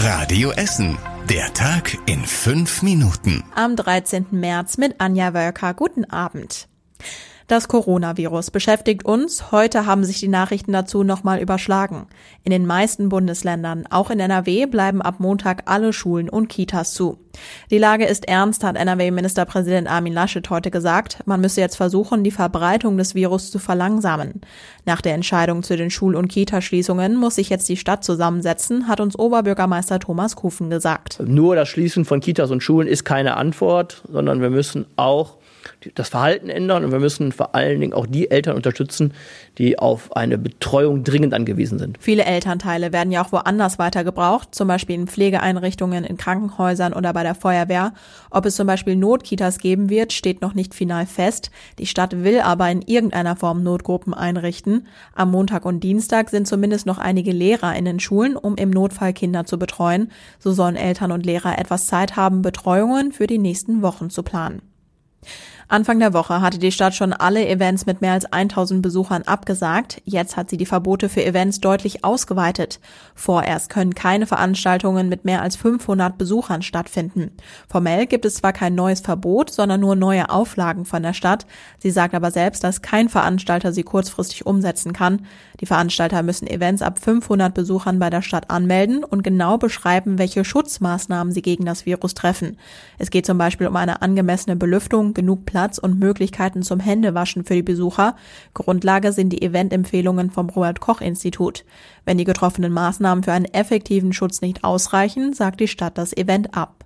Radio Essen. Der Tag in fünf Minuten. Am 13. März mit Anja Wölker. Guten Abend. Das Coronavirus beschäftigt uns. Heute haben sich die Nachrichten dazu nochmal überschlagen. In den meisten Bundesländern, auch in NRW, bleiben ab Montag alle Schulen und Kitas zu. Die Lage ist ernst, hat NRW-Ministerpräsident Armin Laschet heute gesagt. Man müsse jetzt versuchen, die Verbreitung des Virus zu verlangsamen. Nach der Entscheidung zu den Schul- und Kitaschließungen muss sich jetzt die Stadt zusammensetzen, hat uns Oberbürgermeister Thomas Kufen gesagt. Nur das Schließen von Kitas und Schulen ist keine Antwort, sondern wir müssen auch das Verhalten ändern und wir müssen vor allen Dingen auch die Eltern unterstützen, die auf eine Betreuung dringend angewiesen sind. Viele Elternteile werden ja auch woanders weiter gebraucht, zum Beispiel in Pflegeeinrichtungen, in Krankenhäusern oder bei der Feuerwehr. Ob es zum Beispiel Notkitas geben wird, steht noch nicht final fest. Die Stadt will aber in irgendeiner Form Notgruppen einrichten. Am Montag und Dienstag sind zumindest noch einige Lehrer in den Schulen, um im Notfall Kinder zu betreuen. So sollen Eltern und Lehrer etwas Zeit haben, Betreuungen für die nächsten Wochen zu planen. Anfang der Woche hatte die Stadt schon alle Events mit mehr als 1000 Besuchern abgesagt. Jetzt hat sie die Verbote für Events deutlich ausgeweitet. Vorerst können keine Veranstaltungen mit mehr als 500 Besuchern stattfinden. Formell gibt es zwar kein neues Verbot, sondern nur neue Auflagen von der Stadt. Sie sagt aber selbst, dass kein Veranstalter sie kurzfristig umsetzen kann. Die Veranstalter müssen Events ab 500 Besuchern bei der Stadt anmelden und genau beschreiben, welche Schutzmaßnahmen sie gegen das Virus treffen. Es geht zum Beispiel um eine angemessene Belüftung, genug Platz Platz und Möglichkeiten zum Händewaschen für die Besucher. Grundlage sind die Eventempfehlungen vom Robert Koch Institut. Wenn die getroffenen Maßnahmen für einen effektiven Schutz nicht ausreichen, sagt die Stadt das Event ab.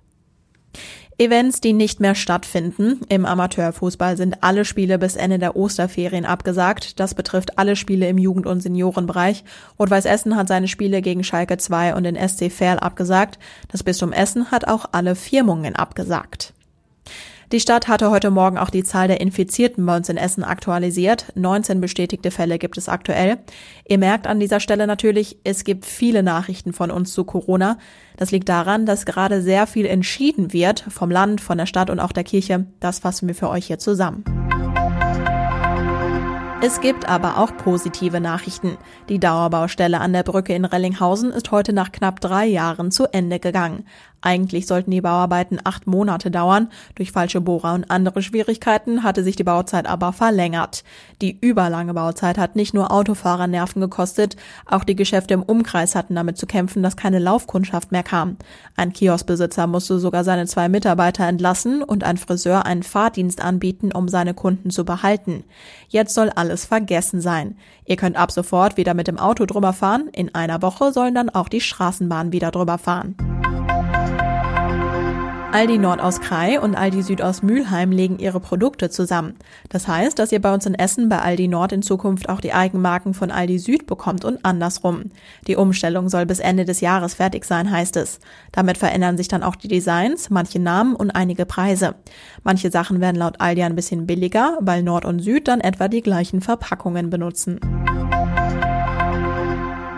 Events, die nicht mehr stattfinden. Im Amateurfußball sind alle Spiele bis Ende der Osterferien abgesagt. Das betrifft alle Spiele im Jugend- und Seniorenbereich. Rot-Weiß Essen hat seine Spiele gegen Schalke 2 und den SC Verl abgesagt. Das Bistum Essen hat auch alle Firmungen abgesagt. Die Stadt hatte heute Morgen auch die Zahl der Infizierten bei uns in Essen aktualisiert. 19 bestätigte Fälle gibt es aktuell. Ihr merkt an dieser Stelle natürlich, es gibt viele Nachrichten von uns zu Corona. Das liegt daran, dass gerade sehr viel entschieden wird vom Land, von der Stadt und auch der Kirche. Das fassen wir für euch hier zusammen. Es gibt aber auch positive Nachrichten. Die Dauerbaustelle an der Brücke in Rellinghausen ist heute nach knapp drei Jahren zu Ende gegangen. Eigentlich sollten die Bauarbeiten acht Monate dauern. Durch falsche Bohrer und andere Schwierigkeiten hatte sich die Bauzeit aber verlängert. Die überlange Bauzeit hat nicht nur Autofahrer Nerven gekostet, auch die Geschäfte im Umkreis hatten damit zu kämpfen, dass keine Laufkundschaft mehr kam. Ein Kioskbesitzer musste sogar seine zwei Mitarbeiter entlassen und ein Friseur einen Fahrdienst anbieten, um seine Kunden zu behalten. Jetzt soll alles vergessen sein. Ihr könnt ab sofort wieder mit dem Auto drüber fahren. In einer Woche sollen dann auch die Straßenbahnen wieder drüber fahren. Aldi Nord aus Krai und Aldi Süd aus Mülheim legen ihre Produkte zusammen. Das heißt, dass ihr bei uns in Essen bei Aldi Nord in Zukunft auch die Eigenmarken von Aldi Süd bekommt und andersrum. Die Umstellung soll bis Ende des Jahres fertig sein, heißt es. Damit verändern sich dann auch die Designs, manche Namen und einige Preise. Manche Sachen werden laut Aldi ein bisschen billiger, weil Nord und Süd dann etwa die gleichen Verpackungen benutzen.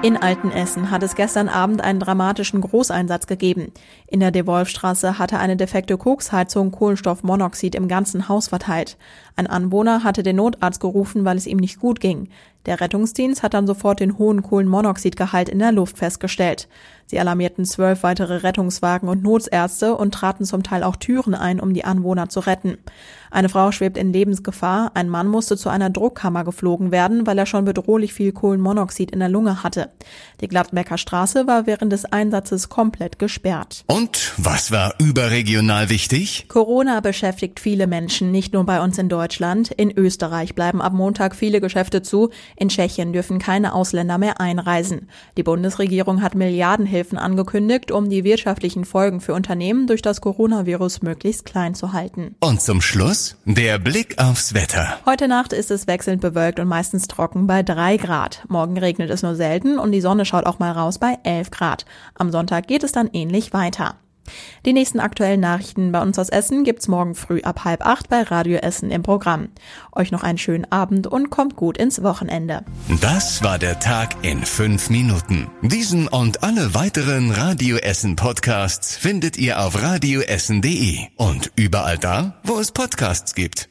In Altenessen hat es gestern Abend einen dramatischen Großeinsatz gegeben. In der Devolfstraße hatte eine defekte Koksheizung Kohlenstoffmonoxid im ganzen Haus verteilt. Ein Anwohner hatte den Notarzt gerufen, weil es ihm nicht gut ging. Der Rettungsdienst hat dann sofort den hohen Kohlenmonoxidgehalt in der Luft festgestellt. Sie alarmierten zwölf weitere Rettungswagen und Notärzte und traten zum Teil auch Türen ein, um die Anwohner zu retten. Eine Frau schwebt in Lebensgefahr, ein Mann musste zu einer Druckkammer geflogen werden, weil er schon bedrohlich viel Kohlenmonoxid in der Lunge hatte. Die Gladbecker Straße war während des Einsatzes komplett gesperrt. Und was war überregional wichtig? Corona beschäftigt viele Menschen, nicht nur bei uns in Deutschland. In Österreich bleiben ab Montag viele Geschäfte zu. In Tschechien dürfen keine Ausländer mehr einreisen. Die Bundesregierung hat Milliardenhilfen angekündigt, um die wirtschaftlichen Folgen für Unternehmen durch das Coronavirus möglichst klein zu halten. Und zum Schluss der Blick aufs Wetter. Heute Nacht ist es wechselnd bewölkt und meistens trocken bei drei Grad. Morgen regnet es nur selten und die Sonne schaut auch mal raus bei elf Grad. Am Sonntag geht es dann ähnlich weiter. Die nächsten aktuellen Nachrichten bei uns aus Essen gibt's morgen früh ab halb acht bei Radio Essen im Programm. Euch noch einen schönen Abend und kommt gut ins Wochenende. Das war der Tag in fünf Minuten. Diesen und alle weiteren Radio Essen Podcasts findet ihr auf radioessen.de und überall da, wo es Podcasts gibt.